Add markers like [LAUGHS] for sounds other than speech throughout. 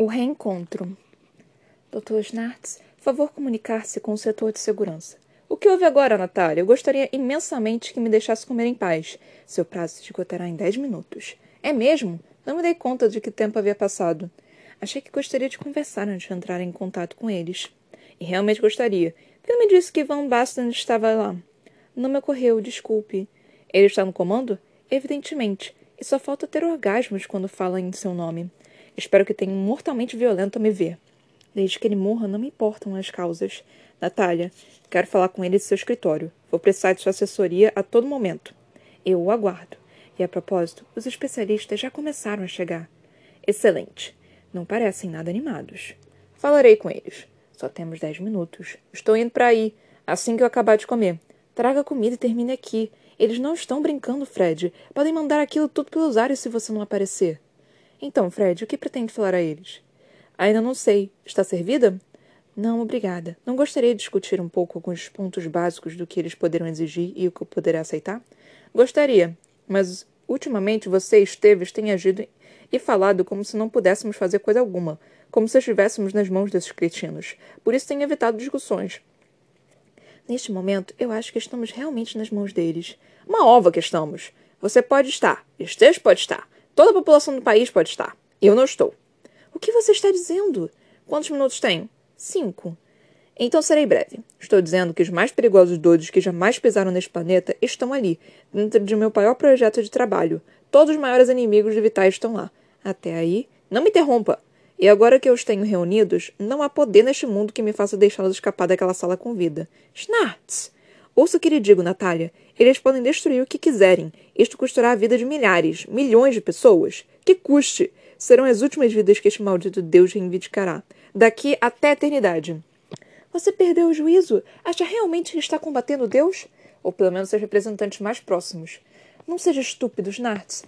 O reencontro. Dr. Schnartz, favor comunicar-se com o setor de segurança. O que houve agora, Natália? Eu gostaria imensamente que me deixasse comer em paz. Seu prazo se esgotará em dez minutos. É mesmo? Não me dei conta de que tempo havia passado. Achei que gostaria de conversar antes de entrar em contato com eles. E realmente gostaria. Quem me disse que Van Basten estava lá? Não me ocorreu, desculpe. Ele está no comando? Evidentemente. E só falta ter orgasmos quando fala em seu nome. Espero que tenha um mortalmente violento a me ver. Desde que ele morra, não me importam as causas. Natália, quero falar com ele de seu escritório. Vou precisar de sua assessoria a todo momento. Eu o aguardo. E a propósito, os especialistas já começaram a chegar. Excelente. Não parecem nada animados. Falarei com eles. Só temos dez minutos. Estou indo para aí, assim que eu acabar de comer. Traga comida e termine aqui. Eles não estão brincando, Fred. Podem mandar aquilo tudo pelos ares se você não aparecer. Então, Fred, o que pretende falar a eles? Ainda não sei. Está servida? Não, obrigada. Não gostaria de discutir um pouco alguns pontos básicos do que eles poderão exigir e o que eu poderá aceitar? Gostaria, mas ultimamente você e Esteves têm agido e falado como se não pudéssemos fazer coisa alguma, como se estivéssemos nas mãos desses cretinos. Por isso tenho evitado discussões. Neste momento, eu acho que estamos realmente nas mãos deles. Uma ova que estamos. Você pode estar. Esteves pode estar. Toda a população do país pode estar. Eu não estou. O que você está dizendo? Quantos minutos tenho? Cinco. Então serei breve. Estou dizendo que os mais perigosos doidos que jamais pisaram neste planeta estão ali, dentro de meu maior projeto de trabalho. Todos os maiores inimigos de Vitais estão lá. Até aí, não me interrompa. E agora que eu os tenho reunidos, não há poder neste mundo que me faça deixá-los escapar daquela sala com vida. Schnartz! Ouça o que lhe digo, Natália. Eles podem destruir o que quiserem. Isto custará a vida de milhares, milhões de pessoas. Que custe! Serão as últimas vidas que este maldito Deus reivindicará. Daqui até a eternidade. Você perdeu o juízo? Acha realmente que está combatendo Deus? Ou pelo menos seus representantes mais próximos. Não seja estúpido, Snartz.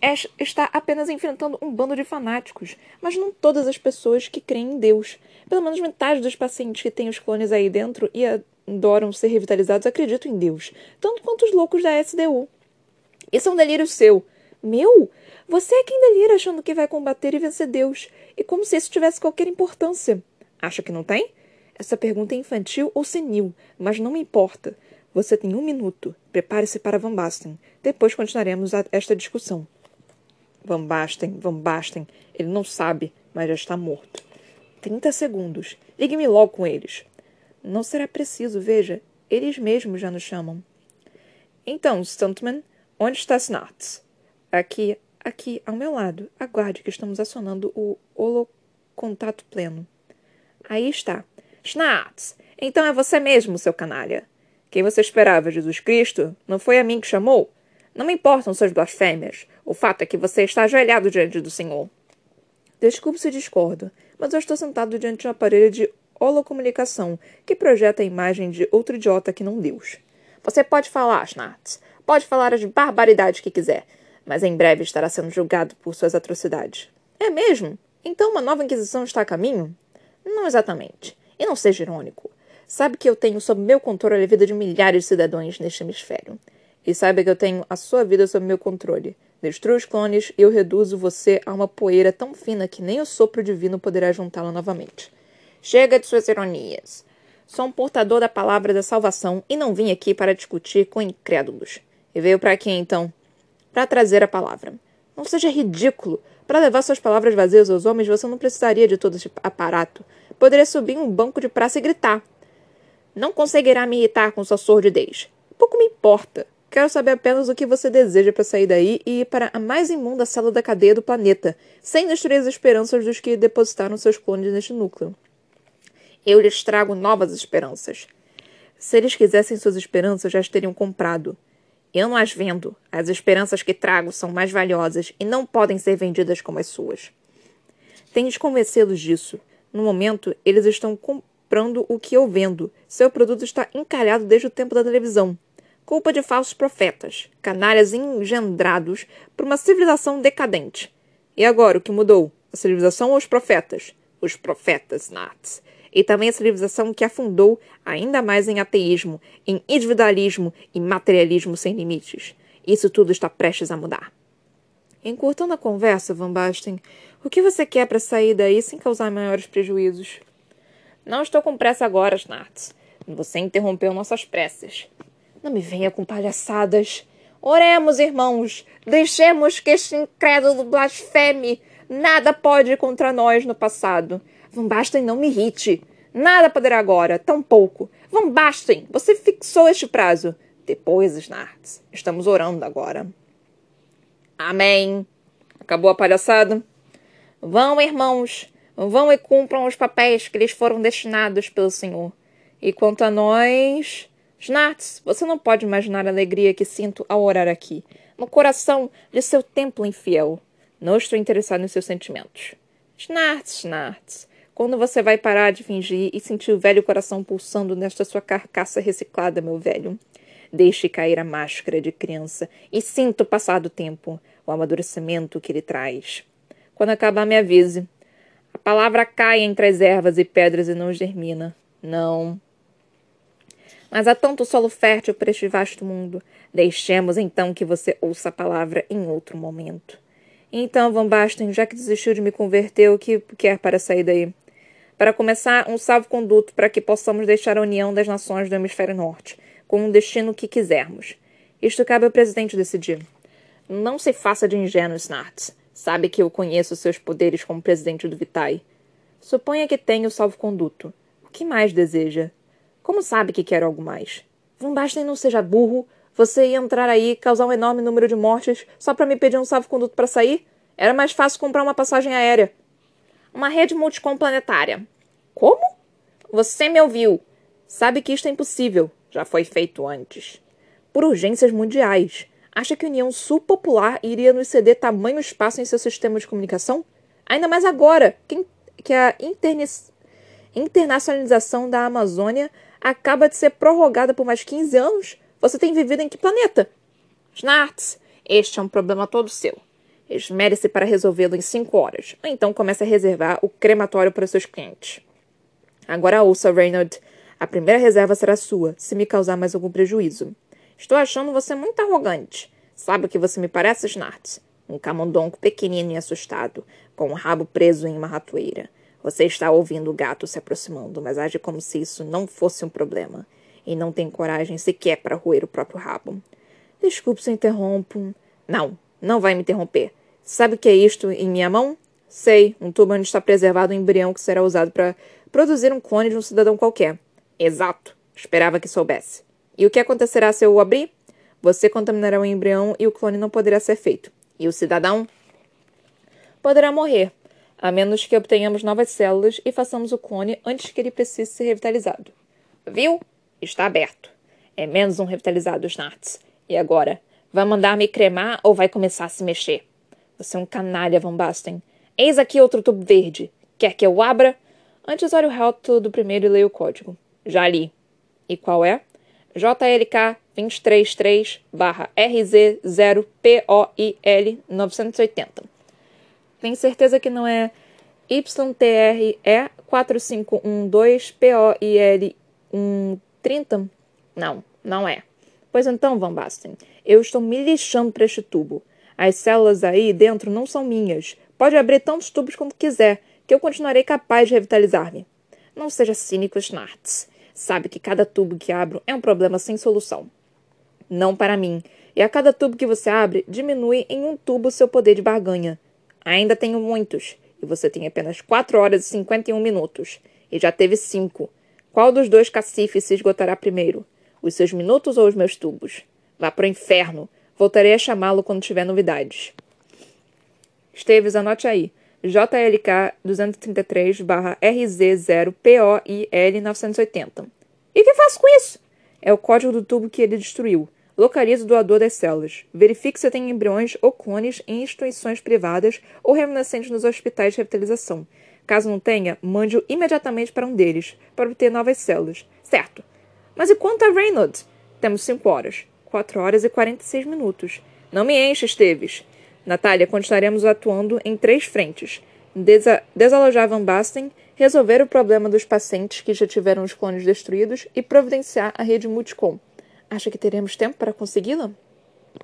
Ash está apenas enfrentando um bando de fanáticos, mas não todas as pessoas que creem em Deus. Pelo menos metade dos pacientes que têm os clones aí dentro e adoram ser revitalizados acreditam em Deus, tanto quanto os loucos da SDU. Isso é um delírio seu. Meu? Você é quem delira achando que vai combater e vencer Deus, e como se isso tivesse qualquer importância. Acha que não tem? Essa pergunta é infantil ou senil, mas não me importa. Você tem um minuto. Prepare-se para Van Basten. Depois continuaremos esta discussão. Van Basten, Van Basten. Ele não sabe, mas já está morto. Trinta segundos. Ligue-me logo com eles. Não será preciso, veja. Eles mesmos já nos chamam. Então, Stuntman, onde está Snartz? Aqui, aqui, ao meu lado. Aguarde que estamos acionando o holocontato pleno. Aí está. Snartz! Então é você mesmo, seu canalha. Quem você esperava, Jesus Cristo? Não foi a mim que chamou? Não me importam suas blasfêmias. O fato é que você está ajoelhado diante do Senhor. Desculpe se discordo, mas eu estou sentado diante de um aparelho de holocomunicação que projeta a imagem de outro idiota que não Deus. Você pode falar, Schnartz. Pode falar as barbaridades que quiser, mas em breve estará sendo julgado por suas atrocidades. É mesmo? Então uma nova Inquisição está a caminho? Não exatamente. E não seja irônico. Sabe que eu tenho sob meu controle a vida de milhares de cidadãos neste hemisfério. E saiba que eu tenho a sua vida sob meu controle. Destruo os clones e eu reduzo você a uma poeira tão fina que nem o sopro divino poderá juntá-la novamente. Chega de suas ironias. Sou um portador da palavra da salvação e não vim aqui para discutir com incrédulos. E veio para quê, então? Para trazer a palavra. Não seja ridículo. Para levar suas palavras vazias aos homens, você não precisaria de todo esse aparato. Poderia subir um banco de praça e gritar. Não conseguirá me irritar com sua sordidez. Pouco me importa. Quero saber apenas o que você deseja para sair daí e ir para a mais imunda cela da cadeia do planeta, sem destruir as esperanças dos que depositaram seus clones neste núcleo. Eu lhes trago novas esperanças. Se eles quisessem suas esperanças, já as teriam comprado. Eu não as vendo. As esperanças que trago são mais valiosas e não podem ser vendidas como as suas. De convencê-los disso. No momento, eles estão comprando o que eu vendo. Seu produto está encalhado desde o tempo da televisão culpa de falsos profetas, canalhas engendrados por uma civilização decadente. E agora, o que mudou? A civilização ou os profetas? Os profetas, Nats. E também a civilização que afundou ainda mais em ateísmo, em individualismo e materialismo sem limites. Isso tudo está prestes a mudar. Encurtando a conversa, Van Basten, o que você quer para sair daí sem causar maiores prejuízos? Não estou com pressa agora, Snartz. Você interrompeu nossas preces. Não me venha com palhaçadas. Oremos, irmãos. Deixemos que este incrédulo blasfeme. Nada pode contra nós no passado. Van Basten não me irrite. Nada poderá agora, tão pouco. Van Basten, você fixou este prazo. Depois, Snartz. Estamos orando agora. Amém. Acabou a palhaçada? Vão, irmãos. Vão e cumpram os papéis que lhes foram destinados pelo Senhor. E quanto a nós. Snartz, você não pode imaginar a alegria que sinto ao orar aqui, no coração de seu templo infiel. Não estou interessado nos seus sentimentos. Snartz, Snartz, quando você vai parar de fingir e sentir o velho coração pulsando nesta sua carcaça reciclada, meu velho? Deixe cair a máscara de criança e sinta o passar do tempo, o amadurecimento que ele traz. Quando acabar, me avise. A palavra cai entre as ervas e pedras e não germina. Não, mas há tanto solo fértil para este vasto mundo. Deixemos então que você ouça a palavra em outro momento. Então, Van Basten, já que desistiu de me converter, o que quer para sair daí? Para começar, um salvo-conduto para que possamos deixar a união das nações do hemisfério norte, com um destino que quisermos. Isto cabe ao presidente decidir. Não se faça de ingênuo, Snartz. Sabe que eu conheço seus poderes como presidente do Vitae. Suponha que tenha o salvo-conduto. O que mais deseja? Como sabe que quero algo mais? Van Basten não seja burro. Você ia entrar aí, causar um enorme número de mortes, só para me pedir um salvo-conduto para sair? Era mais fácil comprar uma passagem aérea. Uma rede multicom planetária. Como? Você me ouviu. Sabe que isto é impossível. Já foi feito antes. Por urgências mundiais. Acha que a União Subpopular iria nos ceder tamanho espaço em seu sistema de comunicação? Ainda mais agora, que, que a internacionalização da Amazônia acaba de ser prorrogada por mais 15 anos? Você tem vivido em que planeta? Snartz, este é um problema todo seu. Esmere-se para resolvê-lo em cinco horas. Ou então comece a reservar o crematório para seus clientes. Agora ouça, Reynolds. A primeira reserva será sua, se me causar mais algum prejuízo. Estou achando você muito arrogante. Sabe o que você me parece, Snartz? Um camundongo pequenino e assustado, com o rabo preso em uma ratoeira. Você está ouvindo o gato se aproximando, mas age como se isso não fosse um problema. E não tem coragem sequer para roer o próprio rabo. Desculpe se eu interrompo. Não, não vai me interromper. Sabe o que é isto em minha mão? Sei, um tubo onde está preservado um embrião que será usado para produzir um clone de um cidadão qualquer. Exato. Esperava que soubesse. E o que acontecerá se eu o abrir? Você contaminará o embrião e o clone não poderá ser feito. E o cidadão? Poderá morrer, a menos que obtenhamos novas células e façamos o clone antes que ele precise ser revitalizado. Viu? Está aberto. É menos um revitalizado, Snartz. E agora? Vai mandar me cremar ou vai começar a se mexer? Você é um canalha, Van Basten. Eis aqui outro tubo verde. Quer que eu abra? Antes olhe o rótulo do primeiro e leia o código. Já li. E qual é? JLK 233-RZ0POIL 980. Tem certeza que não é YTRE 4512 POIL 130? Não, não é. Pois então, Van Basten, eu estou me lixando para este tubo. As células aí dentro não são minhas. Pode abrir tantos tubos quanto quiser, que eu continuarei capaz de revitalizar-me. Não seja cínico, Snartz. Sabe que cada tubo que abro é um problema sem solução. Não para mim. E a cada tubo que você abre, diminui em um tubo seu poder de barganha. Ainda tenho muitos, e você tem apenas 4 horas e 51 minutos, e já teve 5. Qual dos dois cacifes se esgotará primeiro? Os seus minutos ou os meus tubos? Vá para o inferno. Voltarei a chamá-lo quando tiver novidades. Esteves, anote aí. JLK 233-RZ0POIL 980. E que faço com isso? É o código do tubo que ele destruiu. Localize o doador das células. Verifique se tem embriões ou clones em instituições privadas ou remanescentes nos hospitais de revitalização. Caso não tenha, mande-o imediatamente para um deles, para obter novas células. Certo. Mas e quanto a Reynolds? Temos cinco horas. Quatro horas e quarenta e seis minutos. Não me enche, Esteves. Natália, continuaremos atuando em três frentes. Desa desalojar Van Basten, resolver o problema dos pacientes que já tiveram os clones destruídos e providenciar a rede Multicom. Acha que teremos tempo para consegui-la?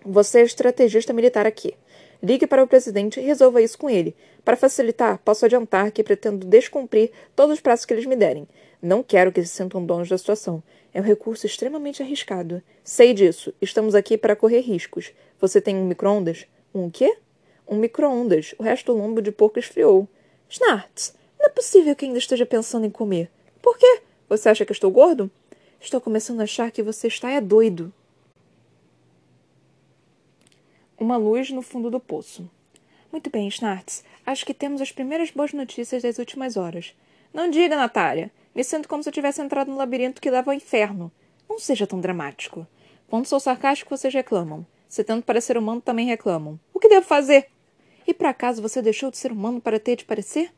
Você é estrategista militar aqui. Ligue para o presidente e resolva isso com ele. Para facilitar, posso adiantar que pretendo descumprir todos os prazos que eles me derem. Não quero que se sintam donos da situação. É um recurso extremamente arriscado. Sei disso. Estamos aqui para correr riscos. Você tem um micro-ondas? Um quê? Um micro-ondas. O resto do lombo de porco esfriou. Snartz, não é possível que ainda esteja pensando em comer. Por quê? Você acha que estou gordo? Estou começando a achar que você está é doido. Uma luz no fundo do poço. Muito bem, Snartz. Acho que temos as primeiras boas notícias das últimas horas. Não diga, Natália. Me sinto como se eu tivesse entrado no labirinto que leva ao inferno. Não seja tão dramático. Quando sou sarcástico, vocês reclamam. Se tento parecer humano, também reclamam. O que devo fazer? E por acaso você deixou de ser humano para ter de parecer?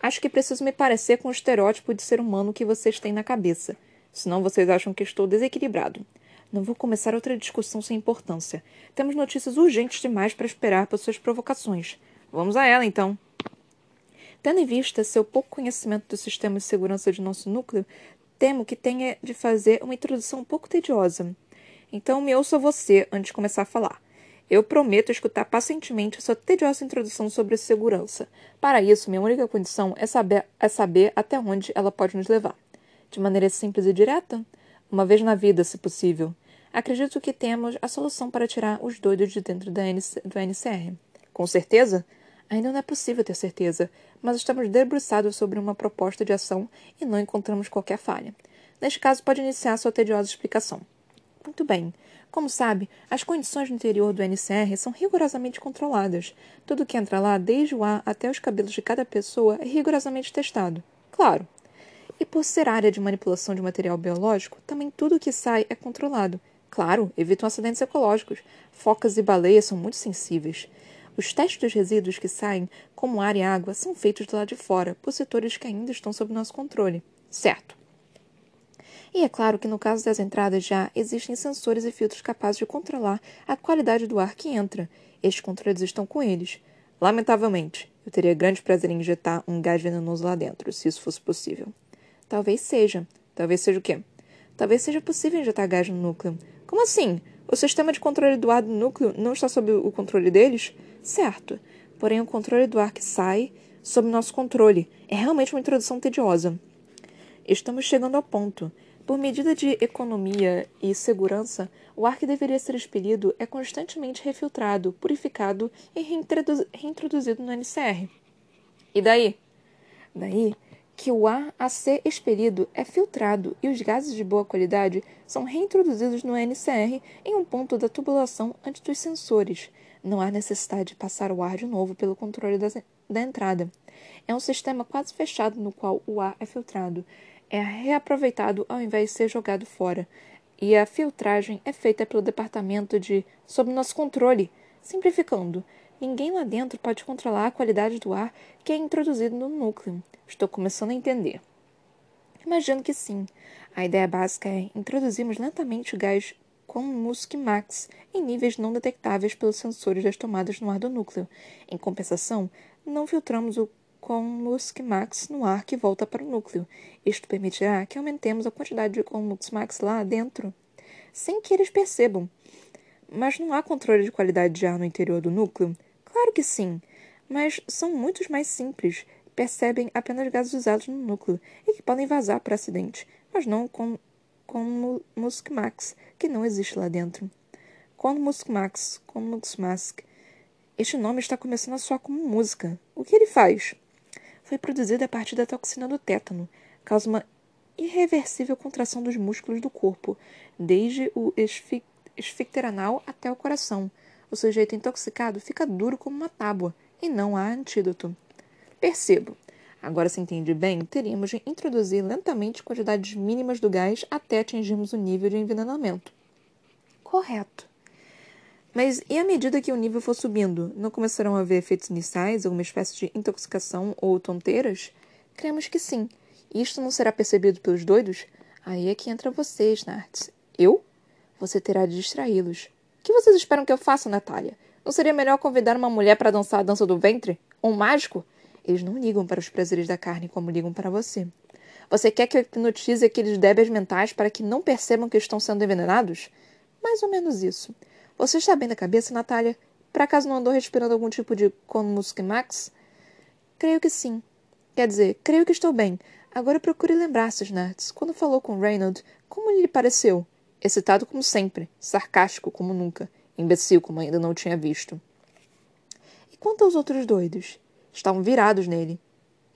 Acho que preciso me parecer com o estereótipo de ser humano que vocês têm na cabeça. Senão vocês acham que estou desequilibrado. Não vou começar outra discussão sem importância. Temos notícias urgentes demais para esperar por suas provocações. Vamos a ela, então. Tendo em vista seu pouco conhecimento do sistema de segurança de nosso núcleo, temo que tenha de fazer uma introdução um pouco tediosa. Então me ouça você antes de começar a falar. Eu prometo escutar pacientemente sua tediosa introdução sobre segurança. Para isso, minha única condição é saber, é saber até onde ela pode nos levar. De maneira simples e direta? Uma vez na vida, se possível. Acredito que temos a solução para tirar os doidos de dentro da NC, do NCR. Com certeza? Ainda não é possível ter certeza, mas estamos debruçados sobre uma proposta de ação e não encontramos qualquer falha. Neste caso, pode iniciar sua tediosa explicação. Muito bem. Como sabe, as condições no interior do NCR são rigorosamente controladas. Tudo que entra lá, desde o ar até os cabelos de cada pessoa, é rigorosamente testado. Claro. E por ser área de manipulação de material biológico, também tudo que sai é controlado. Claro, evitam acidentes ecológicos. Focas e baleias são muito sensíveis. Os testes dos resíduos que saem, como ar e água, são feitos do lado de fora, por setores que ainda estão sob nosso controle. Certo. E é claro que no caso das entradas já existem sensores e filtros capazes de controlar a qualidade do ar que entra. Estes controles estão com eles. Lamentavelmente, eu teria grande prazer em injetar um gás venenoso lá dentro, se isso fosse possível. Talvez seja. Talvez seja o quê? Talvez seja possível injetar gás no núcleo. Como assim? O sistema de controle do ar do núcleo não está sob o controle deles? Certo. Porém, o controle do ar que sai sob nosso controle. É realmente uma introdução tediosa. Estamos chegando ao ponto. Por medida de economia e segurança, o ar que deveria ser expelido é constantemente refiltrado, purificado e reintroduzido no NCR. E daí? Daí que o ar a ser expelido é filtrado e os gases de boa qualidade são reintroduzidos no NCR em um ponto da tubulação antes dos sensores. Não há necessidade de passar o ar de novo pelo controle da, da entrada. É um sistema quase fechado no qual o ar é filtrado é reaproveitado ao invés de ser jogado fora, e a filtragem é feita pelo departamento de sob nosso controle. Simplificando, ninguém lá dentro pode controlar a qualidade do ar que é introduzido no núcleo. Estou começando a entender. Imagino que sim. A ideia básica é introduzirmos lentamente o gás com Musk Max em níveis não detectáveis pelos sensores das tomadas no ar do núcleo. Em compensação, não filtramos o com Musk Max no ar que volta para o núcleo. Isto permitirá que aumentemos a quantidade de Conmux Max lá dentro, sem que eles percebam. Mas não há controle de qualidade de ar no interior do núcleo? Claro que sim, mas são muitos mais simples. Percebem apenas gases usados no núcleo e que podem vazar por acidente, mas não com, com Musk Max, que não existe lá dentro. Com Musk Max, com Mux Mask. Este nome está começando a soar como música. O que ele faz? foi produzida a partir da toxina do tétano, causa uma irreversível contração dos músculos do corpo, desde o esfíncter anal até o coração. O sujeito intoxicado fica duro como uma tábua e não há antídoto. Percebo. Agora se entende bem, teríamos de introduzir lentamente quantidades mínimas do gás até atingirmos o nível de envenenamento. Correto. Mas e à medida que o nível for subindo, não começarão a haver efeitos iniciais, alguma espécie de intoxicação ou tonteiras? Cremos que sim. Isto não será percebido pelos doidos? Aí é que entra você, Snartz. Eu? Você terá de distraí-los. O que vocês esperam que eu faça, Natália? Não seria melhor convidar uma mulher para dançar a dança do ventre? Ou um mágico? Eles não ligam para os prazeres da carne como ligam para você. Você quer que eu hipnotize aqueles débeis mentais para que não percebam que estão sendo envenenados? Mais ou menos isso. Você está bem da cabeça, Natália? Por acaso não andou respirando algum tipo de Max? Creio que sim. Quer dizer, creio que estou bem. Agora procure lembrar-se, Snartz. Quando falou com Reynolds, como lhe pareceu? Excitado como sempre, sarcástico como nunca, imbecil como ainda não tinha visto. E quanto aos outros doidos? Estavam virados nele.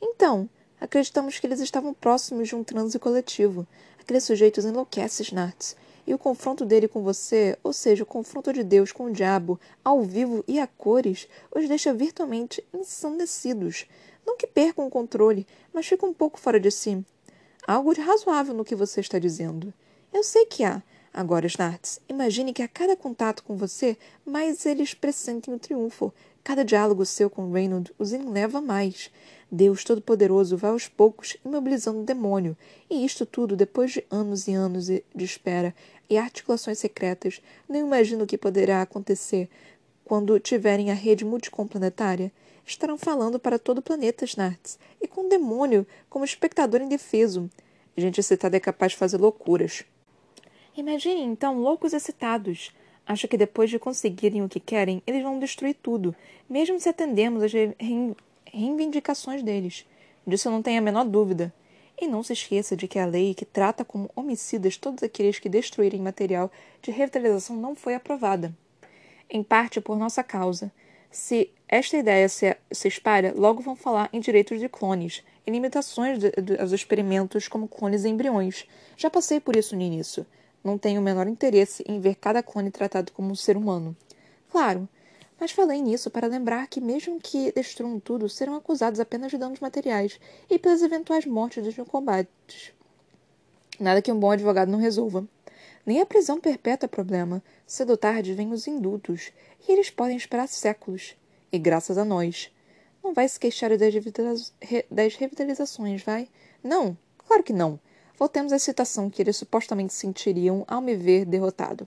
Então, acreditamos que eles estavam próximos de um transe coletivo. Aqueles sujeitos enlouquecem, Snartz. E o confronto dele com você, ou seja, o confronto de Deus com o diabo, ao vivo e a cores, os deixa virtualmente ensandecidos. Não que percam o controle, mas ficam um pouco fora de si. Há algo de razoável no que você está dizendo. Eu sei que há. Agora, Snartz, imagine que a cada contato com você, mais eles pressentem o triunfo. Cada diálogo seu com Reynolds os enleva mais. Deus Todo-Poderoso vai aos poucos imobilizando o demônio, e isto tudo depois de anos e anos de espera e articulações secretas. Não imagino o que poderá acontecer quando tiverem a rede multicomplanetária. Estarão falando para todo o planeta, Snartz, e com o demônio como espectador indefeso. Gente excitada é capaz de fazer loucuras. Imagine, então, loucos excitados. Acho que depois de conseguirem o que querem, eles vão destruir tudo, mesmo se atendermos às reivindicações deles. Disso não tenho a menor dúvida. E não se esqueça de que a lei que trata como homicidas todos aqueles que destruírem material de revitalização não foi aprovada. Em parte por nossa causa. Se esta ideia se, se espalha, logo vão falar em direitos de clones, e limitações de, de, aos experimentos como clones e embriões. Já passei por isso no início não tenho o menor interesse em ver cada clone tratado como um ser humano. Claro, mas falei nisso para lembrar que, mesmo que destruam tudo, serão acusados apenas de danos materiais e pelas eventuais mortes dos combates. Nada que um bom advogado não resolva. Nem a prisão perpétua é problema. Cedo ou tarde vêm os indultos, e eles podem esperar séculos. E graças a nós. Não vai se queixar das revitalizações, vai? Não, claro que não. Voltemos à excitação que eles supostamente sentiriam ao me ver derrotado.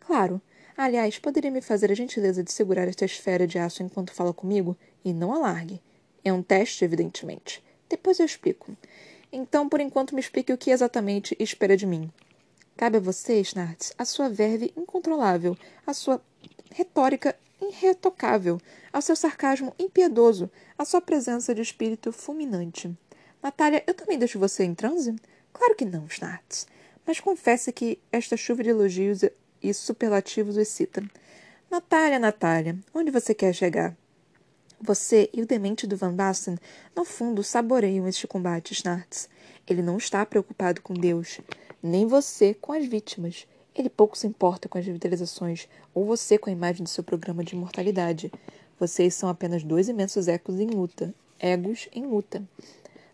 Claro. Aliás, poderia me fazer a gentileza de segurar esta esfera de aço enquanto fala comigo? E não alargue. É um teste, evidentemente. Depois eu explico. Então, por enquanto, me explique o que exatamente espera de mim. Cabe a você, Snartz, a sua verve incontrolável, a sua retórica irretocável, ao seu sarcasmo impiedoso, a sua presença de espírito fulminante. Natália, eu também deixo você em transe? Claro que não, Snartz. Mas confesse que esta chuva de elogios e superlativos o excita. Natália, Natália, onde você quer chegar? Você e o demente do Van Basten, no fundo, saboreiam este combate, Snartz. Ele não está preocupado com Deus, nem você com as vítimas. Ele pouco se importa com as revitalizações, ou você com a imagem do seu programa de imortalidade. Vocês são apenas dois imensos ecos em luta, egos em luta.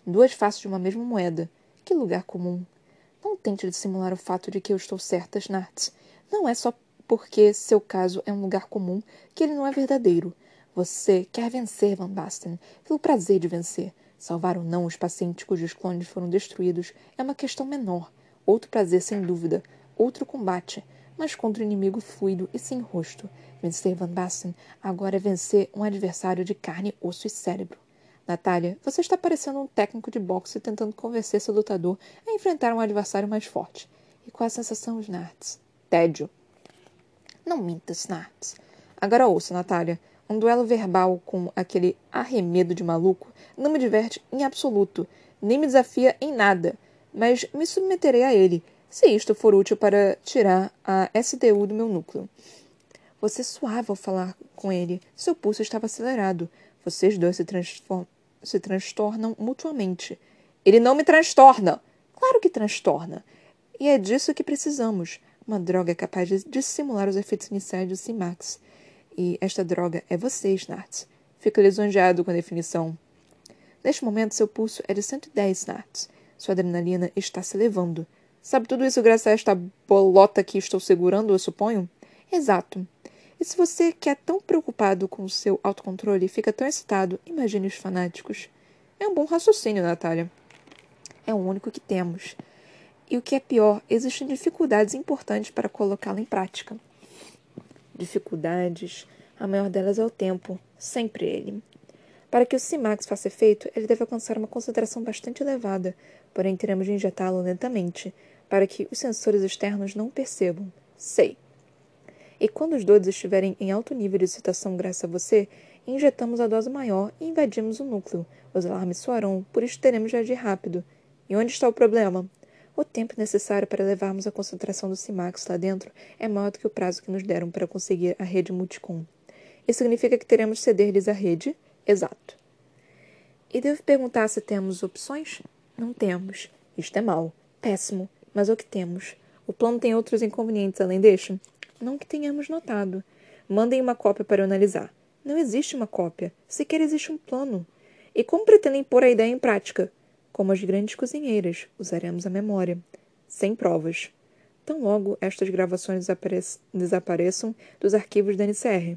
Duas faces de uma mesma moeda. Que lugar comum. Não tente dissimular o fato de que eu estou certa, Snartz. Não é só porque seu caso é um lugar comum que ele não é verdadeiro. Você quer vencer, Van Basten, pelo prazer de vencer. Salvar ou não os pacientes cujos clones foram destruídos é uma questão menor. Outro prazer, sem dúvida. Outro combate. Mas contra um inimigo fluido e sem rosto. Vencer Van Basten agora é vencer um adversário de carne, osso e cérebro. Natália, você está parecendo um técnico de boxe tentando convencer seu lutador a enfrentar um adversário mais forte. E qual a sensação, Snartz? Tédio. Não minta, Snartz. Agora ouça, Natália. Um duelo verbal com aquele arremedo de maluco não me diverte em absoluto, nem me desafia em nada, mas me submeterei a ele, se isto for útil para tirar a SDU do meu núcleo. Você suava ao falar com ele. Seu pulso estava acelerado. Vocês dois se, se transtornam mutuamente. Ele não me transtorna! Claro que transtorna! E é disso que precisamos. Uma droga capaz de dissimular os efeitos iniciais do Simax. E esta droga é você, Snartz. Fico lisonjeado com a definição. Neste momento, seu pulso é de 110 Snartz. Sua adrenalina está se elevando. Sabe tudo isso graças a esta bolota que estou segurando, eu suponho? Exato. E se você, que é tão preocupado com o seu autocontrole, fica tão excitado, imagine os fanáticos. É um bom raciocínio, Natália. É o único que temos. E o que é pior, existem dificuldades importantes para colocá-lo em prática. Dificuldades, a maior delas é o tempo, sempre ele. Para que o CIMAX faça efeito, ele deve alcançar uma concentração bastante elevada, porém teremos de injetá-lo lentamente, para que os sensores externos não percebam. Sei. E quando os doidos estiverem em alto nível de excitação graças a você, injetamos a dose maior e invadimos o núcleo. Os alarmes soarão, por isso teremos de agir rápido. E onde está o problema? O tempo necessário para levarmos a concentração do CIMAX lá dentro é maior do que o prazo que nos deram para conseguir a rede multicom. Isso significa que teremos de ceder-lhes a rede? Exato. E devo perguntar se temos opções? Não temos. Isto é mau. Péssimo. Mas o que temos? O plano tem outros inconvenientes além deste? Não que tenhamos notado. Mandem uma cópia para eu analisar. Não existe uma cópia. Sequer existe um plano. E como pretendem pôr a ideia em prática? Como as grandes cozinheiras, usaremos a memória. Sem provas. Tão logo estas gravações desapareçam dos arquivos da NCR.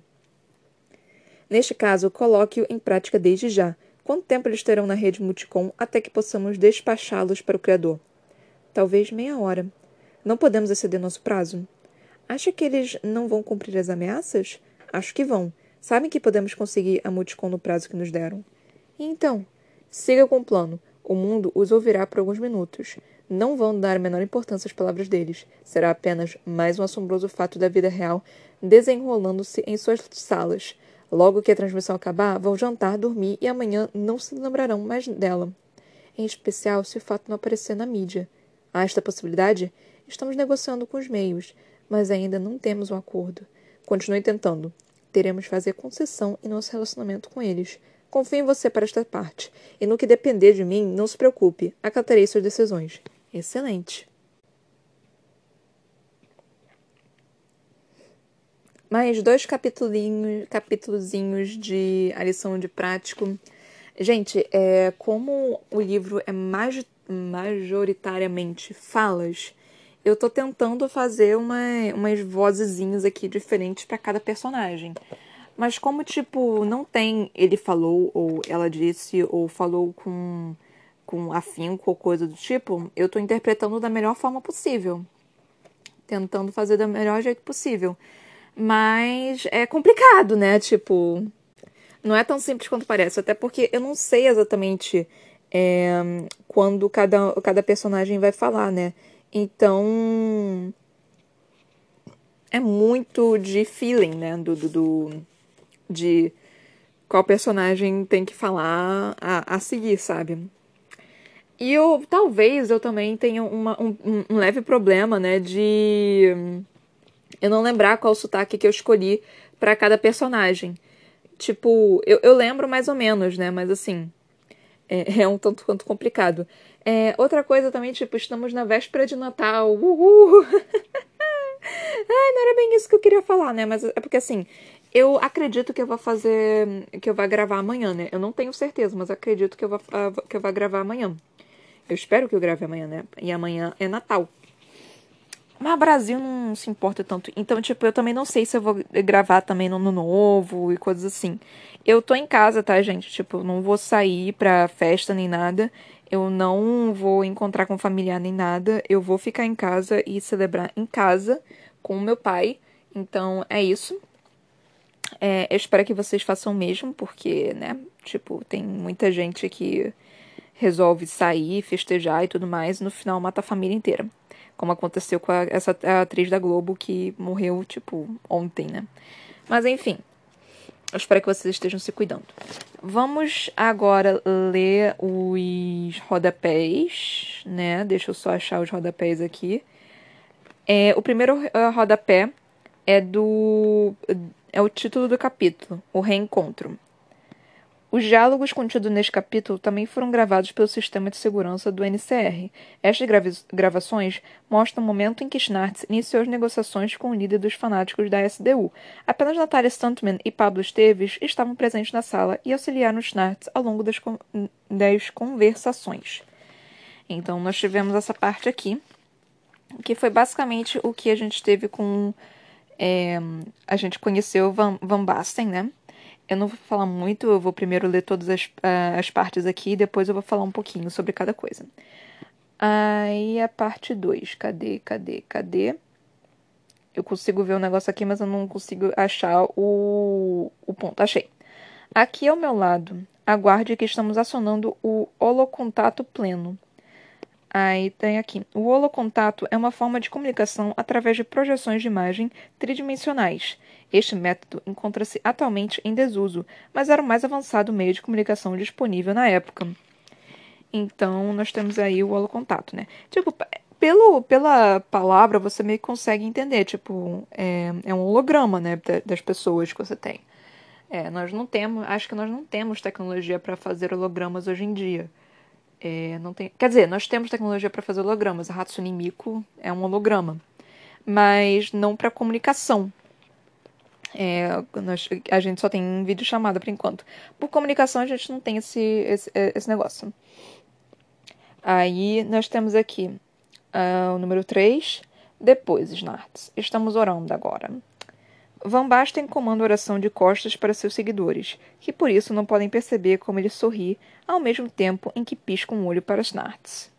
Neste caso, coloque-o em prática desde já. Quanto tempo eles terão na rede Multicom até que possamos despachá-los para o Criador? Talvez meia hora. Não podemos exceder nosso prazo. Acha que eles não vão cumprir as ameaças? Acho que vão. Sabem que podemos conseguir a Multicom no prazo que nos deram. E então? Siga com o plano. O mundo os ouvirá por alguns minutos. Não vão dar a menor importância às palavras deles. Será apenas mais um assombroso fato da vida real desenrolando-se em suas salas. Logo que a transmissão acabar, vão jantar, dormir e amanhã não se lembrarão mais dela. Em especial se o fato não aparecer na mídia. Há esta possibilidade? Estamos negociando com os meios, mas ainda não temos um acordo. Continue tentando. Teremos de fazer concessão em nosso relacionamento com eles. Confio em você para esta parte. E no que depender de mim, não se preocupe. Acatarei suas decisões. Excelente. Mais dois capítulos, capítulozinhos de a lição de prático. Gente, é, como o livro é mais, majoritariamente falas, eu tô tentando fazer uma, umas vozezinhas aqui diferentes para cada personagem. Mas como, tipo, não tem ele falou, ou ela disse, ou falou com, com afinco ou coisa do tipo, eu tô interpretando da melhor forma possível. Tentando fazer do melhor jeito possível. Mas é complicado, né? Tipo, não é tão simples quanto parece. Até porque eu não sei exatamente é, quando cada, cada personagem vai falar, né? Então. É muito de feeling, né? Do, do, do de qual personagem tem que falar a, a seguir, sabe? E eu talvez eu também tenha uma, um, um leve problema, né? De eu não lembrar qual sotaque que eu escolhi para cada personagem. Tipo, eu, eu lembro mais ou menos, né? Mas assim, é, [LAUGHS] é um tanto quanto complicado. É, outra coisa também, tipo, estamos na véspera de Natal. Uhul! [LAUGHS] Ai, não era bem isso que eu queria falar, né? Mas é porque assim, eu acredito que eu vou fazer. que eu vou gravar amanhã, né? Eu não tenho certeza, mas acredito que eu vou, que eu vou gravar amanhã. Eu espero que eu grave amanhã, né? E amanhã é Natal. Mas Brasil não se importa tanto. Então, tipo, eu também não sei se eu vou gravar também no ano novo e coisas assim. Eu tô em casa, tá, gente? Tipo, não vou sair pra festa nem nada. Eu não vou encontrar com familiar nem nada. Eu vou ficar em casa e celebrar em casa com o meu pai. Então, é isso. É, eu espero que vocês façam o mesmo, porque, né? Tipo, tem muita gente que resolve sair, festejar e tudo mais, e no final mata a família inteira como aconteceu com a, essa a atriz da Globo que morreu, tipo, ontem, né? Mas enfim, eu espero que vocês estejam se cuidando. Vamos agora ler os rodapés, né? Deixa eu só achar os rodapés aqui. É, o primeiro uh, rodapé é do. é o título do capítulo, O Reencontro. Os diálogos contidos neste capítulo também foram gravados pelo sistema de segurança do NCR. Estas gravações mostram o momento em que Schnartz iniciou as negociações com o líder dos fanáticos da SDU. Apenas Natália Stuntman e Pablo Esteves estavam presentes na sala e auxiliaram Schnartz ao longo das, con das conversações. Então, nós tivemos essa parte aqui, que foi basicamente o que a gente teve com. É, a gente conheceu Van, Van Basten, né? Eu não vou falar muito, eu vou primeiro ler todas as, uh, as partes aqui e depois eu vou falar um pouquinho sobre cada coisa. Aí a parte 2. Cadê, cadê, cadê? Eu consigo ver o negócio aqui, mas eu não consigo achar o, o ponto. Achei. Aqui ao meu lado, aguarde que estamos acionando o holocontato pleno. Aí tem aqui. O holocontato é uma forma de comunicação através de projeções de imagem tridimensionais. Este método encontra-se atualmente em desuso, mas era o mais avançado meio de comunicação disponível na época. Então, nós temos aí o holocontato, né? Tipo, pelo, pela palavra você meio que consegue entender, tipo, é, é um holograma, né, das pessoas que você tem. É, nós não temos, acho que nós não temos tecnologia para fazer hologramas hoje em dia. É, não tem, quer dizer, nós temos tecnologia para fazer hologramas. A Hatsune Miku é um holograma, mas não para comunicação. É, nós, a gente só tem vídeo chamada por enquanto. Por comunicação a gente não tem esse, esse, esse negócio. Aí nós temos aqui uh, o número 3. Depois, Snarts. Estamos orando agora. Van Basten comanda oração de costas para seus seguidores, que por isso não podem perceber como ele sorri ao mesmo tempo em que pisca um olho para Snarts.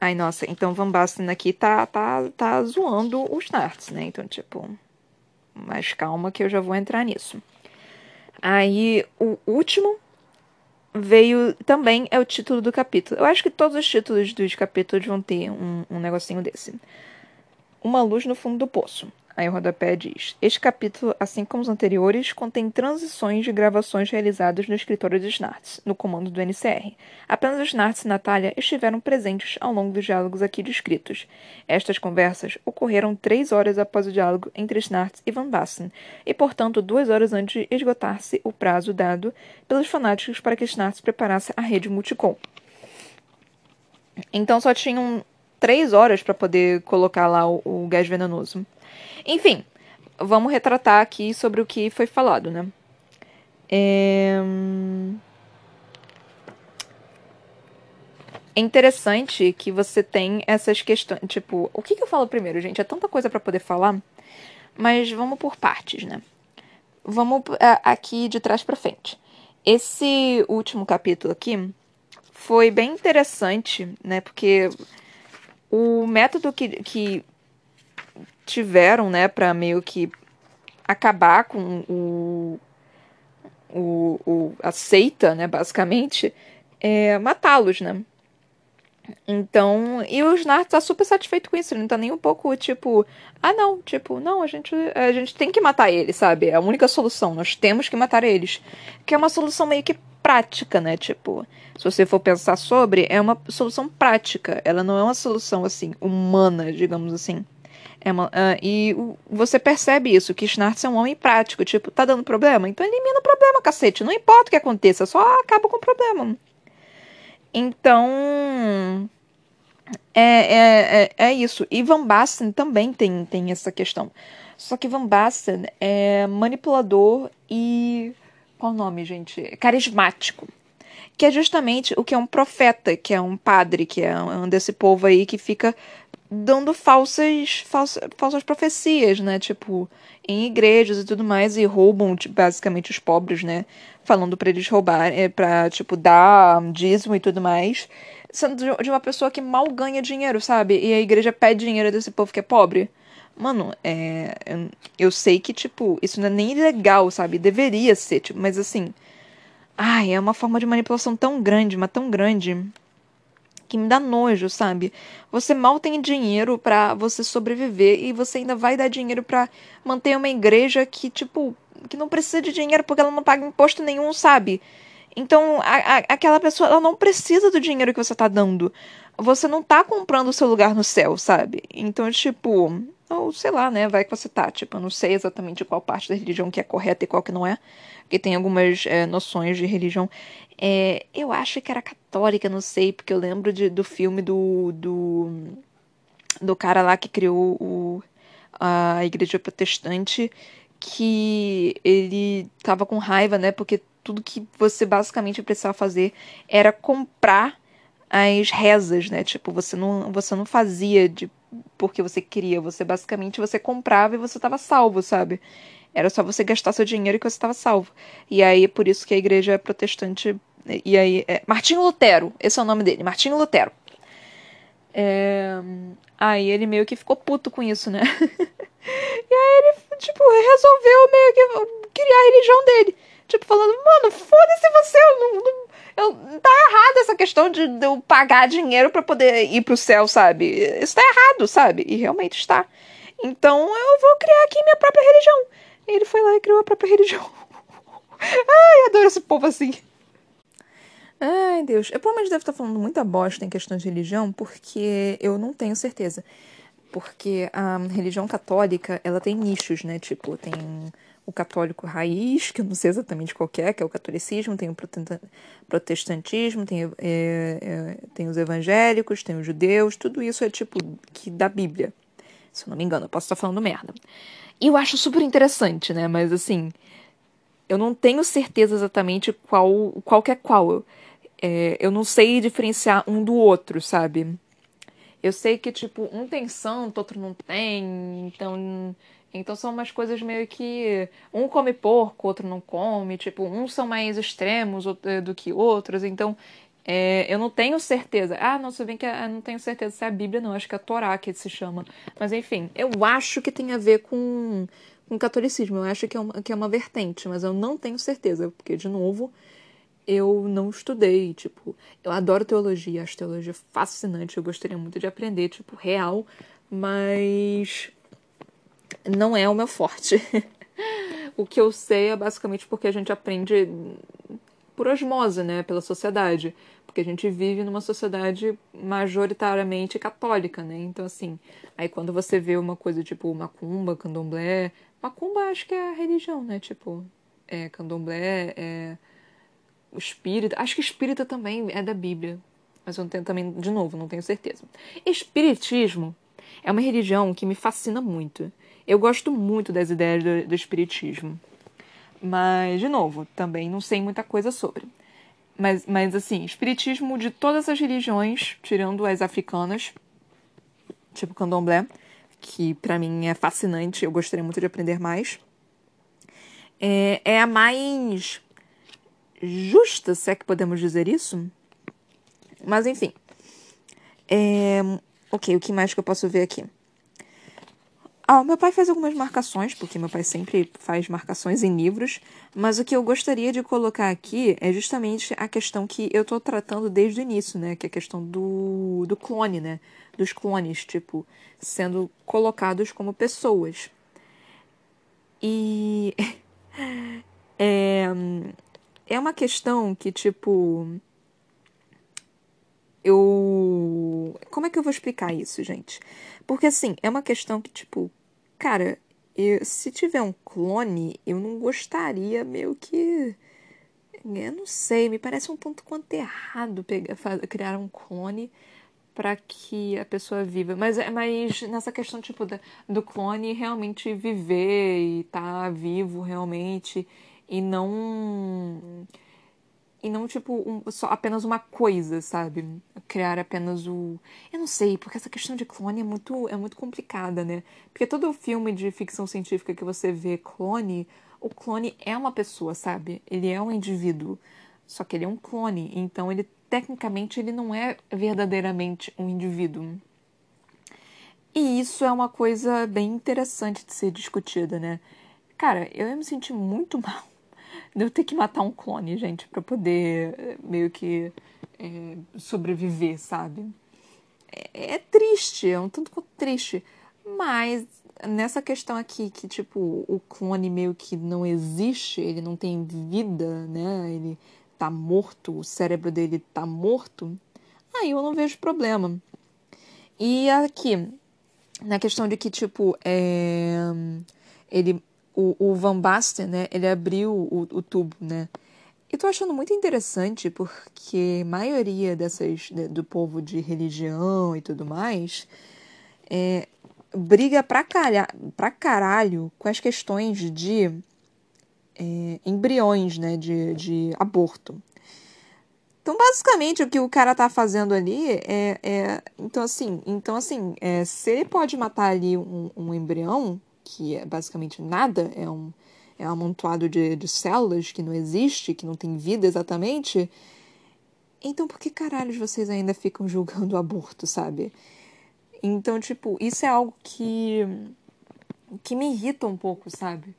Ai, nossa, então Van Basten aqui tá, tá, tá zoando os Snarts, né? Então, tipo, mais calma que eu já vou entrar nisso. Aí, o último veio também é o título do capítulo. Eu acho que todos os títulos dos capítulos vão ter um, um negocinho desse. Uma luz no fundo do poço. Aí o rodapé diz: Este capítulo, assim como os anteriores, contém transições de gravações realizadas no escritório de Snartz, no comando do NCR. Apenas Snartz e Natália estiveram presentes ao longo dos diálogos aqui descritos. Estas conversas ocorreram três horas após o diálogo entre Snartz e Van Bassen, e, portanto, duas horas antes de esgotar-se o prazo dado pelos fanáticos para que Snartz preparasse a rede Multicom. Então só tinham três horas para poder colocar lá o, o gás venenoso. Enfim, vamos retratar aqui sobre o que foi falado, né? É... é interessante que você tem essas questões. Tipo, o que, que eu falo primeiro, gente? É tanta coisa para poder falar, mas vamos por partes, né? Vamos é, aqui de trás para frente. Esse último capítulo aqui foi bem interessante, né? Porque o método que, que tiveram, né, para meio que acabar com o, o, o a seita, né, basicamente, é matá-los, né? Então, e o Snart tá super satisfeito com isso, ele não tá nem um pouco tipo, ah não, tipo, não, a gente, a gente tem que matar ele, sabe? É a única solução, nós temos que matar eles. Que é uma solução meio que prática, né? Tipo, se você for pensar sobre, é uma solução prática, ela não é uma solução assim, humana, digamos assim. É uma, uh, e você percebe isso, que Schnartz é um homem prático, tipo, tá dando problema? Então elimina o problema, cacete. Não importa o que aconteça, só acaba com o problema. Então. É, é, é, é isso. E Van Basten também tem, tem essa questão. Só que Van Basten é manipulador e. Qual o nome, gente? Carismático. Que é justamente o que é um profeta, que é um padre, que é um desse povo aí que fica dando falsas, falsas, falsas profecias, né? Tipo, em igrejas e tudo mais, e roubam tipo, basicamente os pobres, né? Falando para eles roubarem, é, pra, tipo, dar dízimo e tudo mais. Sendo de uma pessoa que mal ganha dinheiro, sabe? E a igreja pede dinheiro desse povo que é pobre. Mano, é. Eu sei que, tipo, isso não é nem legal, sabe? Deveria ser, tipo, mas assim. Ai, é uma forma de manipulação tão grande, mas tão grande que me dá nojo, sabe? Você mal tem dinheiro para você sobreviver e você ainda vai dar dinheiro para manter uma igreja que, tipo, que não precisa de dinheiro porque ela não paga imposto nenhum, sabe? Então, a, a, aquela pessoa, ela não precisa do dinheiro que você tá dando. Você não tá comprando o seu lugar no céu, sabe? Então, tipo, ou sei lá, né? Vai que você tá. Tipo, eu não sei exatamente qual parte da religião que é correta e qual que não é. Porque tem algumas é, noções de religião é, eu acho que era católica, não sei, porque eu lembro de, do filme do, do, do cara lá que criou o, a igreja protestante, que ele tava com raiva, né? Porque tudo que você basicamente precisava fazer era comprar as rezas, né? Tipo, você não, você não fazia de porque você queria, você basicamente você comprava e você estava salvo, sabe? Era só você gastar seu dinheiro que você estava salvo. E aí, por isso que a igreja protestante e aí, é, Martinho Lutero, esse é o nome dele, Martinho Lutero. É, aí ele meio que ficou puto com isso, né? [LAUGHS] e aí ele, tipo, resolveu meio que criar a religião dele. Tipo, falando, mano, foda-se você, eu não, não, eu, tá errada essa, questão de, de eu pagar dinheiro para poder ir pro céu, sabe? Isso tá errado, sabe? E realmente está. Então eu vou criar aqui minha própria religião. E ele foi lá e criou a própria religião. [LAUGHS] Ai, adoro esse povo assim. Ai, Deus. Eu provavelmente devo estar falando muita bosta em questão de religião, porque eu não tenho certeza. Porque a religião católica, ela tem nichos, né? Tipo, tem o católico raiz, que eu não sei exatamente qual é, que é o catolicismo, tem o protestantismo, tem, é, é, tem os evangélicos, tem os judeus, tudo isso é tipo que da Bíblia. Se eu não me engano, eu posso estar falando merda. E eu acho super interessante, né? Mas assim, eu não tenho certeza exatamente qual, qual que é qual. É, eu não sei diferenciar um do outro, sabe? Eu sei que, tipo, um tem santo, outro não tem, então então são umas coisas meio que um come porco, outro não come, tipo, uns são mais extremos eh, do que outros, então é, eu não tenho certeza. Ah, não, se bem que eu ah, não tenho certeza se é a Bíblia, não, acho que é a Torá que se chama. Mas enfim, eu acho que tem a ver com, com o catolicismo, eu acho que é, uma, que é uma vertente, mas eu não tenho certeza, porque, de novo, eu não estudei, tipo, eu adoro teologia, acho teologia fascinante, eu gostaria muito de aprender, tipo, real, mas não é o meu forte. [LAUGHS] o que eu sei é basicamente porque a gente aprende por osmose, né, pela sociedade, porque a gente vive numa sociedade majoritariamente católica, né? Então assim, aí quando você vê uma coisa tipo macumba, candomblé, macumba acho que é a religião, né? Tipo, é candomblé, é o espírita, acho que espírita também é da Bíblia, mas eu não tenho também, de novo, não tenho certeza. Espiritismo é uma religião que me fascina muito. Eu gosto muito das ideias do, do espiritismo. Mas, de novo, também não sei muita coisa sobre. Mas, mas, assim, espiritismo de todas as religiões, tirando as africanas, tipo candomblé, que para mim é fascinante, eu gostaria muito de aprender mais. É, é a mais justa, se é que podemos dizer isso. Mas, enfim. É, ok, o que mais que eu posso ver aqui? Ah, meu pai faz algumas marcações, porque meu pai sempre faz marcações em livros, mas o que eu gostaria de colocar aqui é justamente a questão que eu tô tratando desde o início, né? Que é a questão do, do clone, né? Dos clones, tipo, sendo colocados como pessoas. E. [LAUGHS] é, é uma questão que, tipo. Eu. Como é que eu vou explicar isso, gente? Porque, assim, é uma questão que, tipo, Cara, eu, se tiver um clone, eu não gostaria meio que. Eu não sei, me parece um tanto quanto errado pegar, criar um clone para que a pessoa viva. Mas, mas nessa questão, tipo, da, do clone realmente viver e tá vivo realmente e não e não tipo um, só apenas uma coisa, sabe? Criar apenas o, eu não sei, porque essa questão de clone é muito é muito complicada, né? Porque todo filme de ficção científica que você vê clone, o clone é uma pessoa, sabe? Ele é um indivíduo, só que ele é um clone, então ele tecnicamente ele não é verdadeiramente um indivíduo. E isso é uma coisa bem interessante de ser discutida, né? Cara, eu ia me sentir muito [LAUGHS] mal de eu ter que matar um clone, gente, para poder eh, meio que é, sobreviver, sabe? É, é, triste, é um tanto quanto triste. Mas nessa questão aqui, que tipo, o clone meio que não existe, ele não tem vida, né? Ele tá morto, o cérebro dele tá morto, aí eu não vejo problema. E aqui, na questão de que, tipo, é, ele o, o Van Basten, né, ele abriu o, o tubo, né? E tô achando muito interessante porque a maioria dessas né, do povo de religião e tudo mais é, briga pra, calha, pra caralho com as questões de é, embriões, né, de, de aborto. Então, basicamente, o que o cara tá fazendo ali é, é então assim, então assim, é, se ele pode matar ali um, um embrião, que é basicamente nada, é um, é um amontoado de, de células que não existe, que não tem vida exatamente. Então por que caralhos vocês ainda ficam julgando o aborto, sabe? Então, tipo, isso é algo que, que me irrita um pouco, sabe?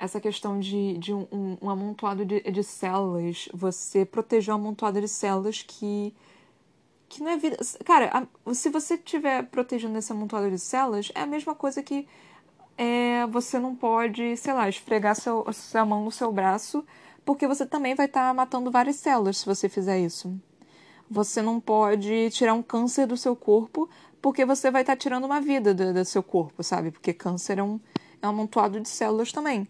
essa questão de, de um, um, amontoado de, de células, você proteger um amontoado de células que que não é vida. Cara, se você estiver protegendo esse amontoado de células, é a mesma coisa que é, você não pode, sei lá, esfregar seu, sua mão no seu braço, porque você também vai estar tá matando várias células se você fizer isso. Você não pode tirar um câncer do seu corpo, porque você vai estar tá tirando uma vida do, do, seu corpo, sabe? Porque câncer é um, é um amontoado de células também.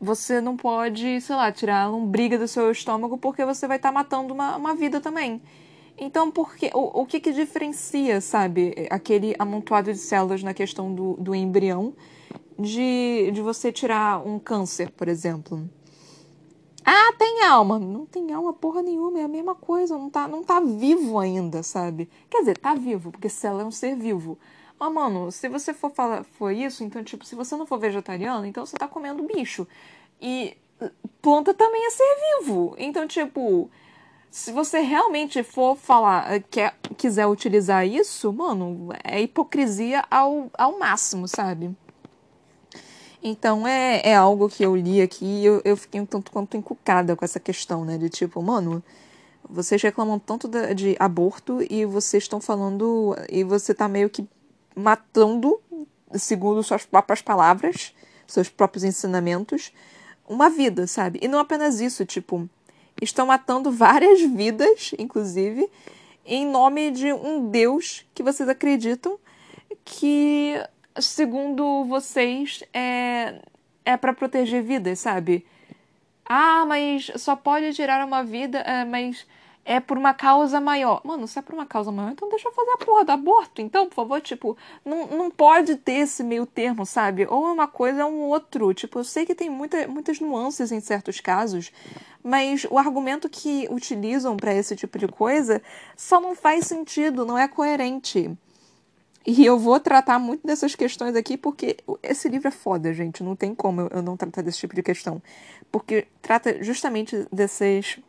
Você não pode, sei lá, tirar a lombriga do seu estômago, porque você vai estar tá matando uma, uma vida também. Então, porque, o, o que, que diferencia, sabe, aquele amontoado de células na questão do, do embrião de, de você tirar um câncer, por exemplo? Ah, tem alma. Não tem alma porra nenhuma, é a mesma coisa, não tá, não tá vivo ainda, sabe? Quer dizer, tá vivo, porque célula é um ser vivo. Mas, mano, se você for falar for isso, então, tipo, se você não for vegetariano, então você tá comendo bicho. E planta também é ser vivo. Então, tipo, se você realmente for falar, eh, quer, quiser utilizar isso, mano, é hipocrisia ao, ao máximo, sabe? Então é, é algo que eu li aqui e eu, eu fiquei um tanto quanto encucada com essa questão, né? De tipo, mano, vocês reclamam tanto de, de aborto e vocês estão falando. E você tá meio que matando, segundo suas próprias palavras, seus próprios ensinamentos, uma vida, sabe? E não apenas isso, tipo estão matando várias vidas, inclusive, em nome de um Deus que vocês acreditam que, segundo vocês, é, é para proteger vidas, sabe? Ah, mas só pode tirar uma vida, é, mas é por uma causa maior. Mano, se é por uma causa maior, então deixa eu fazer a porra do aborto. Então, por favor, tipo, não, não pode ter esse meio termo, sabe? Ou é uma coisa ou um outro. Tipo, eu sei que tem muita, muitas nuances em certos casos, mas o argumento que utilizam para esse tipo de coisa só não faz sentido, não é coerente. E eu vou tratar muito dessas questões aqui porque esse livro é foda, gente. Não tem como eu não tratar desse tipo de questão. Porque trata justamente desses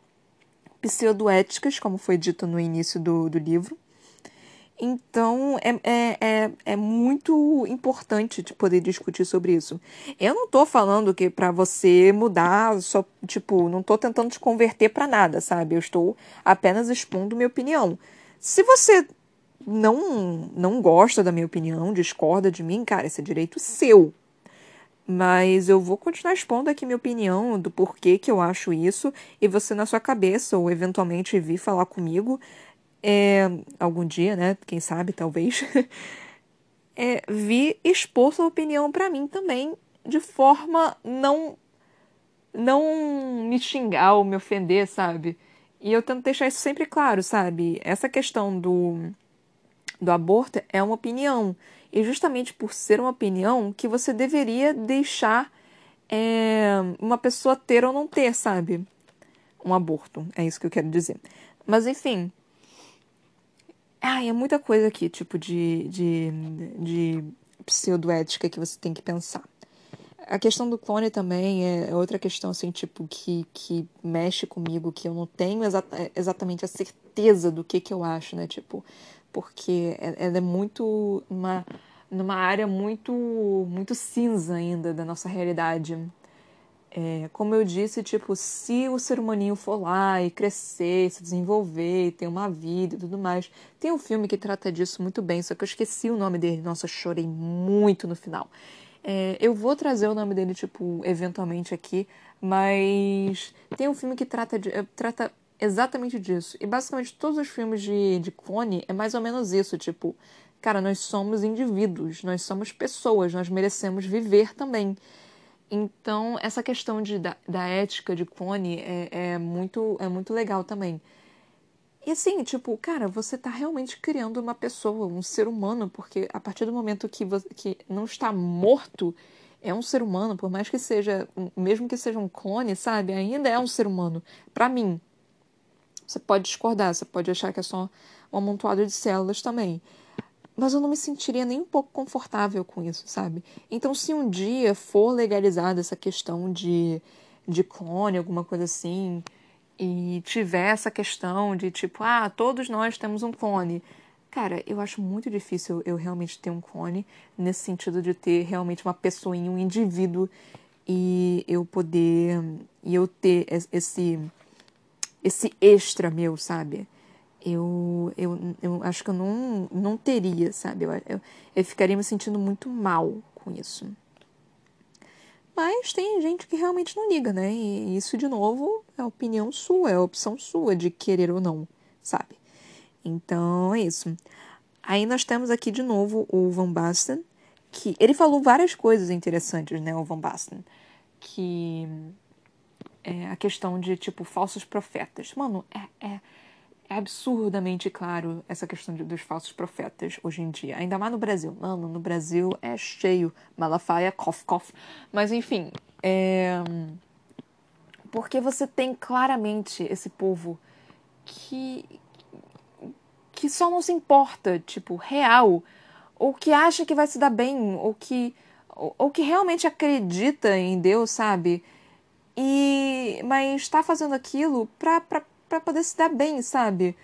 pseudoéticas, como foi dito no início do, do livro. Então, é, é, é, é, muito importante de poder discutir sobre isso. Eu não estou falando que para você mudar, só, tipo, não estou tentando te converter para nada, sabe? Eu estou apenas expondo minha opinião. Se você não, não gosta da minha opinião, discorda de mim, cara, esse é direito seu. Mas eu vou continuar expondo aqui minha opinião do porquê que eu acho isso, e você na sua cabeça, ou eventualmente vir falar comigo, é, algum dia, né? Quem sabe, talvez, [LAUGHS] é, vir expor sua opinião para mim também, de forma não não me xingar ou me ofender, sabe? E eu tento deixar isso sempre claro, sabe? Essa questão do, do aborto é uma opinião e justamente por ser uma opinião que você deveria deixar é, uma pessoa ter ou não ter, sabe? Um aborto, é isso que eu quero dizer. Mas enfim. Ai, é muita coisa aqui, tipo, de, de, de pseudoética que você tem que pensar. A questão do clone também é outra questão, assim, tipo, que, que mexe comigo, que eu não tenho exa exatamente a certeza do que, que eu acho, né? Tipo, porque ela é muito uma numa área muito muito cinza ainda da nossa realidade. É, como eu disse, tipo, se o ser humaninho for lá e crescer, se desenvolver, ter uma vida e tudo mais. Tem um filme que trata disso muito bem, só que eu esqueci o nome dele. Nossa, chorei muito no final. É, eu vou trazer o nome dele, tipo, eventualmente aqui, mas tem um filme que trata, de, trata exatamente disso. E basicamente todos os filmes de, de clone é mais ou menos isso, tipo, cara, nós somos indivíduos, nós somos pessoas, nós merecemos viver também. Então, essa questão de, da, da ética de clone é, é, muito, é muito legal também. E assim, tipo, cara, você tá realmente criando uma pessoa, um ser humano, porque a partir do momento que, você, que não está morto, é um ser humano, por mais que seja, mesmo que seja um clone, sabe? Ainda é um ser humano. Para mim, você pode discordar, você pode achar que é só um amontoado de células também. Mas eu não me sentiria nem um pouco confortável com isso, sabe? Então, se um dia for legalizada essa questão de, de clone, alguma coisa assim, e tiver essa questão de tipo, ah, todos nós temos um clone. Cara, eu acho muito difícil eu realmente ter um clone, nesse sentido de ter realmente uma pessoinha, um indivíduo e eu poder e eu ter esse esse extra meu, sabe? Eu, eu, eu acho que eu não, não teria, sabe? Eu, eu, eu ficaria me sentindo muito mal com isso. Mas tem gente que realmente não liga, né? E isso, de novo, é opinião sua, é opção sua de querer ou não, sabe? Então é isso. Aí nós temos aqui de novo o Van Basten, que ele falou várias coisas interessantes, né? O Van Basten, que é a questão de tipo falsos profetas. Mano, é, é, é absurdamente claro essa questão de, dos falsos profetas hoje em dia, ainda mais no Brasil. Mano, no Brasil é cheio Malafaia, cough, cough. Mas enfim, é... porque você tem claramente esse povo que que só não se importa, tipo, real, ou que acha que vai se dar bem, ou que, ou, ou que realmente acredita em Deus, sabe? E mas está fazendo aquilo pra, pra, pra poder se dar bem, sabe?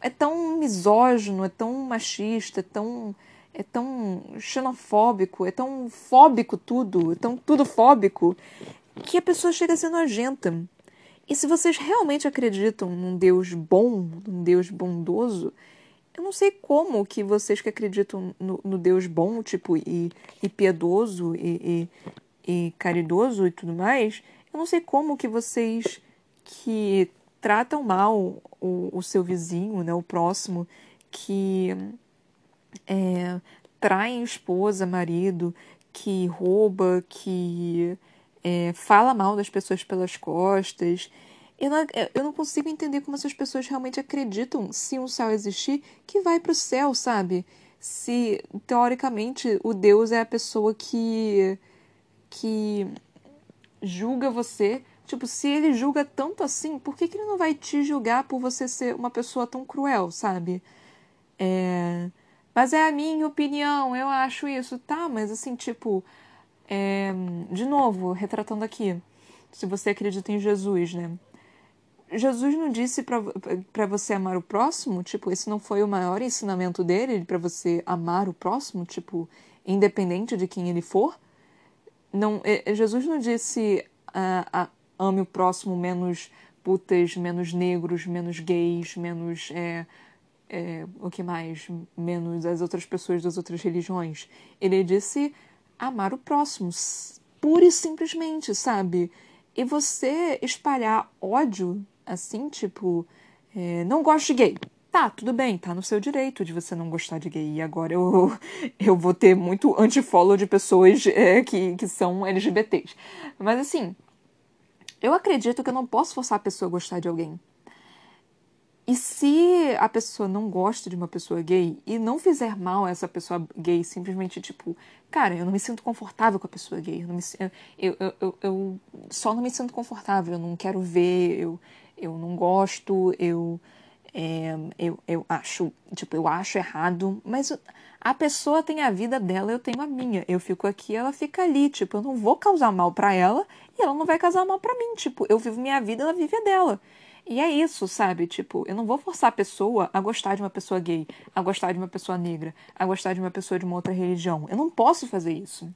É tão misógino, é tão machista, é tão é tão xenofóbico, é tão fóbico tudo, é tão tudo fóbico, que a pessoa chega a ser nojenta. E se vocês realmente acreditam num Deus bom, num Deus bondoso, eu não sei como que vocês que acreditam no, no Deus bom, tipo, e, e piedoso, e, e, e, caridoso e tudo mais, eu não sei como que vocês que tratam mal o, o seu vizinho, né, o próximo, que é, traem esposa, marido, que rouba, que é, fala mal das pessoas pelas costas, eu não, eu não consigo entender como essas pessoas realmente acreditam, se um céu existir, que vai para o céu, sabe? Se, teoricamente, o Deus é a pessoa que. que julga você. Tipo, se ele julga tanto assim, por que, que ele não vai te julgar por você ser uma pessoa tão cruel, sabe? É... Mas é a minha opinião, eu acho isso. Tá, mas assim, tipo. É... De novo, retratando aqui. Se você acredita em Jesus, né? Jesus não disse para você amar o próximo? Tipo, esse não foi o maior ensinamento dele para você amar o próximo? Tipo, independente de quem ele for? Não, é, é, Jesus não disse uh, uh, ame o próximo menos putas, menos negros, menos gays, menos. É, é, o que mais? Menos as outras pessoas das outras religiões. Ele disse amar o próximo, pura e simplesmente, sabe? E você espalhar ódio assim, tipo, é, não gosto de gay. Tá, tudo bem, tá no seu direito de você não gostar de gay. E agora eu, [LAUGHS] eu vou ter muito anti-follow de pessoas é, que, que são LGBTs. Mas assim, eu acredito que eu não posso forçar a pessoa a gostar de alguém. E se a pessoa não gosta de uma pessoa gay e não fizer mal a essa pessoa gay, simplesmente tipo, cara, eu não me sinto confortável com a pessoa gay, eu, me, eu, eu, eu, eu só não me sinto confortável, eu não quero ver, eu, eu não gosto, eu, é, eu, eu acho, tipo, eu acho errado, mas a pessoa tem a vida dela, eu tenho a minha. Eu fico aqui, ela fica ali, tipo, eu não vou causar mal para ela e ela não vai causar mal para mim, tipo, eu vivo minha vida, ela vive a dela. E é isso, sabe? Tipo, eu não vou forçar a pessoa a gostar de uma pessoa gay, a gostar de uma pessoa negra, a gostar de uma pessoa de uma outra religião. Eu não posso fazer isso.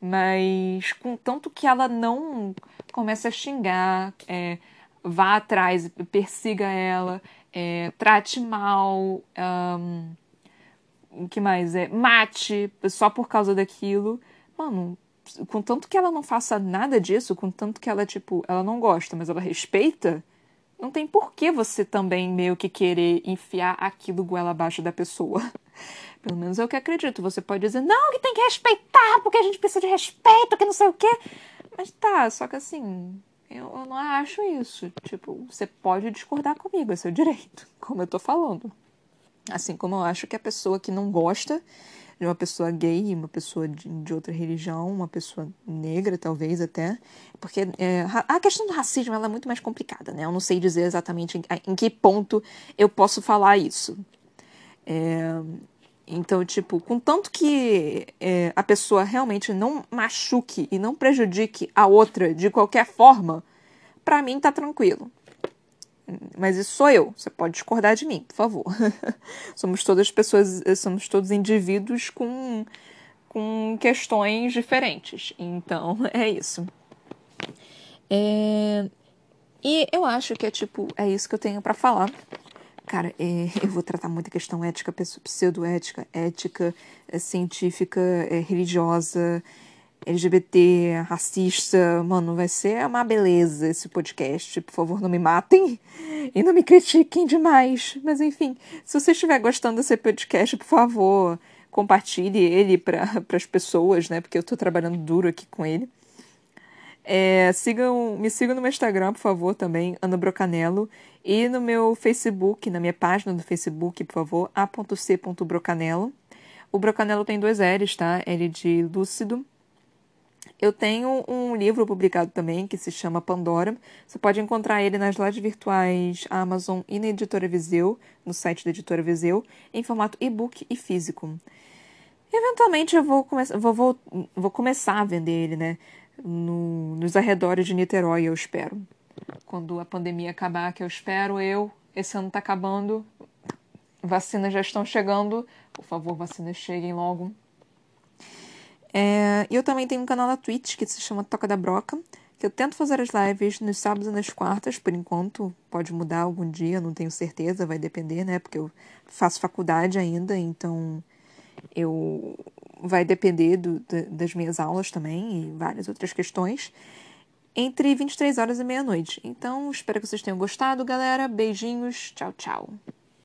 Mas, contanto que ela não comece a xingar, é, vá atrás, persiga ela, é, trate mal, um, o que mais? É, mate só por causa daquilo. Mano, contanto que ela não faça nada disso, contanto que ela, tipo, ela não gosta, mas ela respeita, não tem por que você também meio que querer enfiar aquilo goela abaixo da pessoa. [LAUGHS] Pelo menos é o que acredito. Você pode dizer, não, que tem que respeitar, porque a gente precisa de respeito, que não sei o quê. Mas tá, só que assim, eu, não acho isso. Tipo, você pode discordar comigo, é seu direito, [LAUGHS] como eu tô falando. Assim como eu acho que a pessoa que não gosta de uma pessoa gay, uma pessoa de, de outra religião, uma pessoa negra, talvez até, porque é, a questão do racismo ela é muito mais complicada, né? Eu não sei dizer exatamente em, em que ponto eu posso falar isso. É, então, tipo, contanto que é, a pessoa realmente não machuque e não prejudique a outra de qualquer forma, para mim tá tranquilo. Mas isso sou eu. Você pode discordar de mim, por favor. [LAUGHS] somos todas pessoas, somos todos indivíduos com, com questões diferentes. Então, [LAUGHS] é isso. É... E eu acho que é tipo, é isso que eu tenho para falar. Cara, é, [LAUGHS] eu vou tratar muita questão ética, pseudoética, ética, é, científica, é, religiosa, LGBT, racista. Mano, vai ser uma beleza esse podcast. Por favor, não me matem [LAUGHS] e não me critiquem demais. Mas enfim, se você estiver gostando desse podcast, por favor, compartilhe ele para [LAUGHS] as pessoas, né? Porque eu tô trabalhando duro aqui com ele. É, sigam, me sigam no meu Instagram, por favor, também, Ana Brocanello. E no meu Facebook, na minha página do Facebook, por favor, a.c.brocanello. O Brocanello tem dois L's, tá? L de lúcido. Eu tenho um livro publicado também que se chama Pandora. Você pode encontrar ele nas lojas virtuais Amazon e na editora Viseu, no site da editora Viseu, em formato e-book e físico. Eventualmente eu vou, come vou, vou, vou começar a vender ele, né? No, nos arredores de Niterói, eu espero quando a pandemia acabar, que eu espero eu. Esse ano está acabando, vacinas já estão chegando. Por favor, vacinas cheguem logo. É, eu também tenho um canal na Twitch que se chama Toca da Broca, que eu tento fazer as lives nos sábados e nas quartas, por enquanto. Pode mudar algum dia, não tenho certeza, vai depender, né? Porque eu faço faculdade ainda, então eu vai depender do, das minhas aulas também e várias outras questões entre 23 horas e meia-noite. Então, espero que vocês tenham gostado, galera. Beijinhos. Tchau, tchau.